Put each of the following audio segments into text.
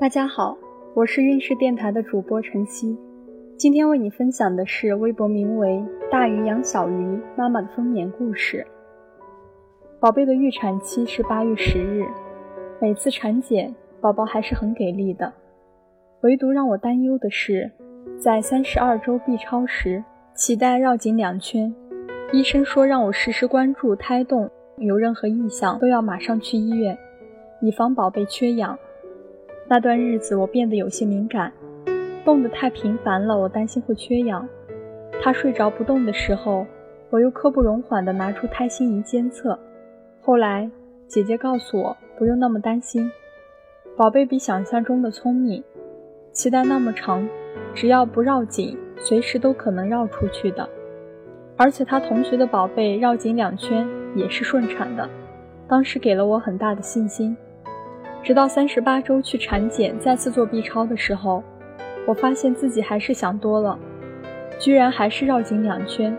大家好，我是运势电台的主播晨曦，今天为你分享的是微博名为“大鱼养小鱼”妈妈的分娩故事。宝贝的预产期是八月十日，每次产检宝宝还是很给力的，唯独让我担忧的是，在三十二周 B 超时脐带绕颈两圈，医生说让我实时关注胎动，有任何异象都要马上去医院，以防宝贝缺氧。那段日子，我变得有些敏感，动得太频繁了，我担心会缺氧。他睡着不动的时候，我又刻不容缓地拿出胎心仪监测。后来，姐姐告诉我不用那么担心，宝贝比想象中的聪明，脐带那么长，只要不绕颈，随时都可能绕出去的。而且他同学的宝贝绕颈两圈也是顺产的，当时给了我很大的信心。直到三十八周去产检，再次做 B 超的时候，我发现自己还是想多了，居然还是绕颈两圈。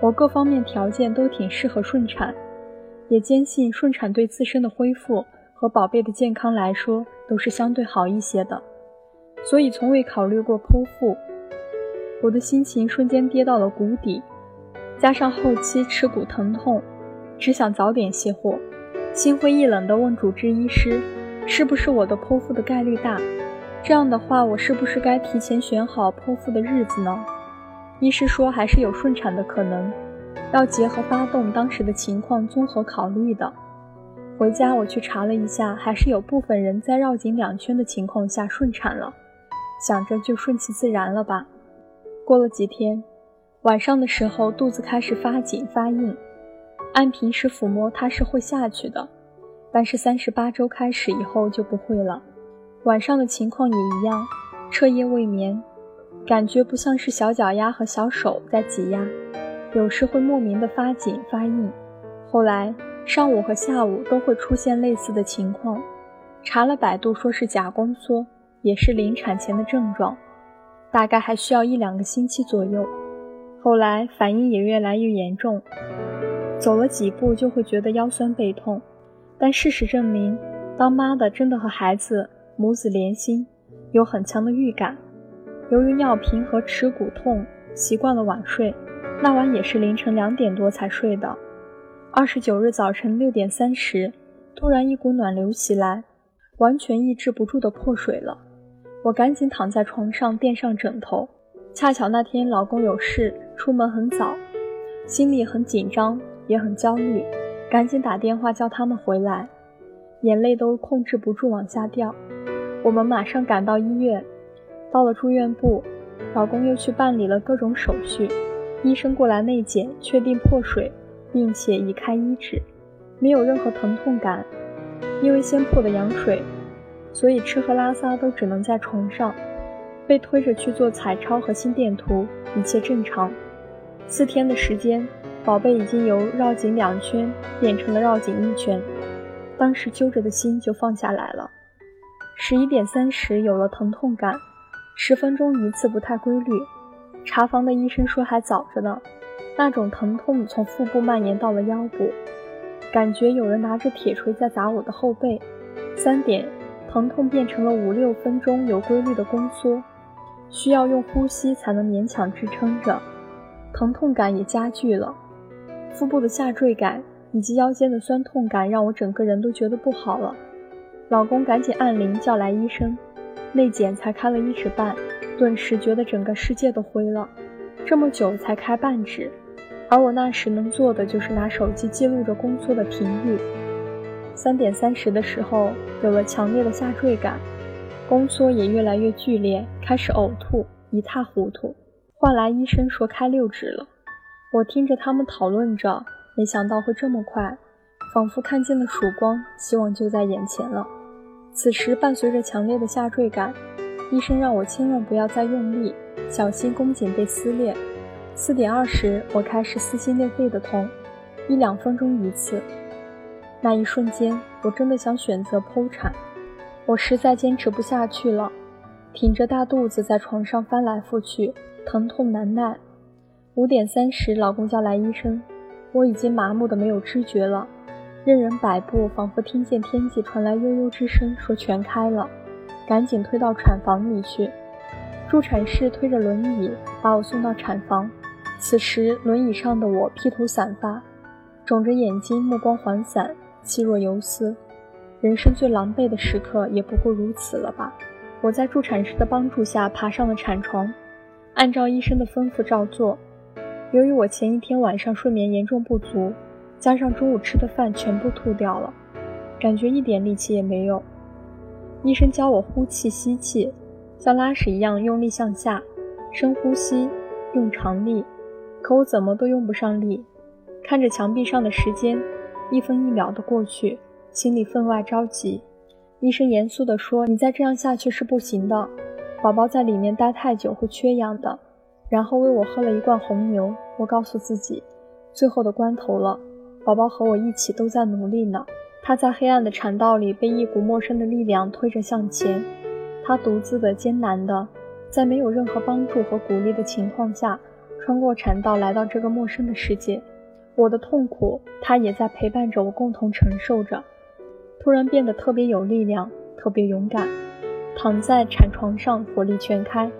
我各方面条件都挺适合顺产，也坚信顺产对自身的恢复和宝贝的健康来说都是相对好一些的，所以从未考虑过剖腹。我的心情瞬间跌到了谷底，加上后期耻骨疼痛，只想早点卸货。心灰意冷地问主治医师：“是不是我的剖腹的概率大？这样的话，我是不是该提前选好剖腹的日子呢？”医师说：“还是有顺产的可能，要结合发动当时的情况综合考虑的。”回家我去查了一下，还是有部分人在绕颈两圈的情况下顺产了。想着就顺其自然了吧。过了几天，晚上的时候肚子开始发紧发硬。按平时抚摸，它是会下去的，但是三十八周开始以后就不会了。晚上的情况也一样，彻夜未眠，感觉不像是小脚丫和小手在挤压，有时会莫名的发紧发硬。后来上午和下午都会出现类似的情况，查了百度说是假宫缩，也是临产前的症状，大概还需要一两个星期左右。后来反应也越来越严重。走了几步就会觉得腰酸背痛，但事实证明，当妈的真的和孩子母子连心，有很强的预感。由于尿频和耻骨痛，习惯了晚睡，那晚也是凌晨两点多才睡的。二十九日早晨六点三十，突然一股暖流袭来，完全抑制不住的破水了。我赶紧躺在床上垫上枕头，恰巧那天老公有事出门很早，心里很紧张。也很焦虑，赶紧打电话叫他们回来，眼泪都控制不住往下掉。我们马上赶到医院，到了住院部，老公又去办理了各种手续，医生过来内检，确定破水，并且已开医指，没有任何疼痛感。因为先破的羊水，所以吃喝拉撒都只能在床上，被推着去做彩超和心电图，一切正常。四天的时间。宝贝已经由绕颈两圈变成了绕颈一圈，当时揪着的心就放下来了。十一点三十有了疼痛感，十分钟一次不太规律。查房的医生说还早着呢，那种疼痛从腹部蔓延到了腰部，感觉有人拿着铁锤在砸我的后背。三点，疼痛变成了五六分钟有规律的宫缩，需要用呼吸才能勉强支撑着，疼痛感也加剧了。腹部的下坠感以及腰间的酸痛感让我整个人都觉得不好了。老公赶紧按铃叫来医生，内检才开了一指半，顿时觉得整个世界都灰了。这么久才开半指，而我那时能做的就是拿手机记录着宫缩的频率。三点三十的时候有了强烈的下坠感，宫缩也越来越剧烈，开始呕吐，一塌糊涂。换来医生说开六指了。我听着他们讨论着，没想到会这么快，仿佛看见了曙光，希望就在眼前了。此时伴随着强烈的下坠感，医生让我千万不要再用力，小心宫颈被撕裂。四点二十，我开始撕心裂肺的痛，一两分钟一次。那一瞬间，我真的想选择剖产，我实在坚持不下去了，挺着大肚子在床上翻来覆去，疼痛难耐。五点三十，老公叫来医生，我已经麻木的没有知觉了，任人摆布，仿佛听见天际传来悠悠之声，说全开了，赶紧推到产房里去。助产士推着轮椅把我送到产房。此时，轮椅上的我披头散发，肿着眼睛，目光涣散，气若游丝。人生最狼狈的时刻也不过如此了吧？我在助产士的帮助下爬上了产床，按照医生的吩咐照做。由于我前一天晚上睡眠严重不足，加上中午吃的饭全部吐掉了，感觉一点力气也没有。医生教我呼气、吸气，像拉屎一样用力向下，深呼吸，用长力。可我怎么都用不上力，看着墙壁上的时间，一分一秒的过去。心里分外着急，医生严肃地说：“你再这样下去是不行的，宝宝在里面待太久会缺氧的。”然后喂我喝了一罐红牛。我告诉自己，最后的关头了，宝宝和我一起都在努力呢。他在黑暗的产道里被一股陌生的力量推着向前，他独自的、艰难的，在没有任何帮助和鼓励的情况下，穿过产道来到这个陌生的世界。我的痛苦，他也在陪伴着我共同承受着。突然变得特别有力量，特别勇敢，躺在产床上火力全开。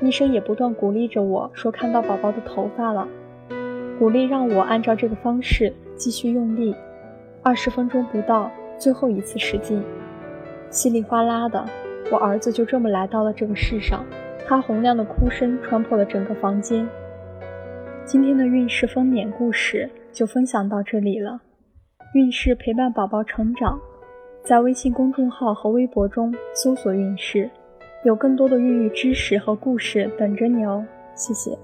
医生也不断鼓励着我说：“看到宝宝的头发了。”鼓励让我按照这个方式继续用力。二十分钟不到，最后一次使劲，稀里哗啦的，我儿子就这么来到了这个世上。他洪亮的哭声穿破了整个房间。今天的孕势分娩故事就分享到这里了。孕势陪伴宝宝成长。在微信公众号和微博中搜索“孕事”，有更多的孕育知识和故事等着你哦。谢谢。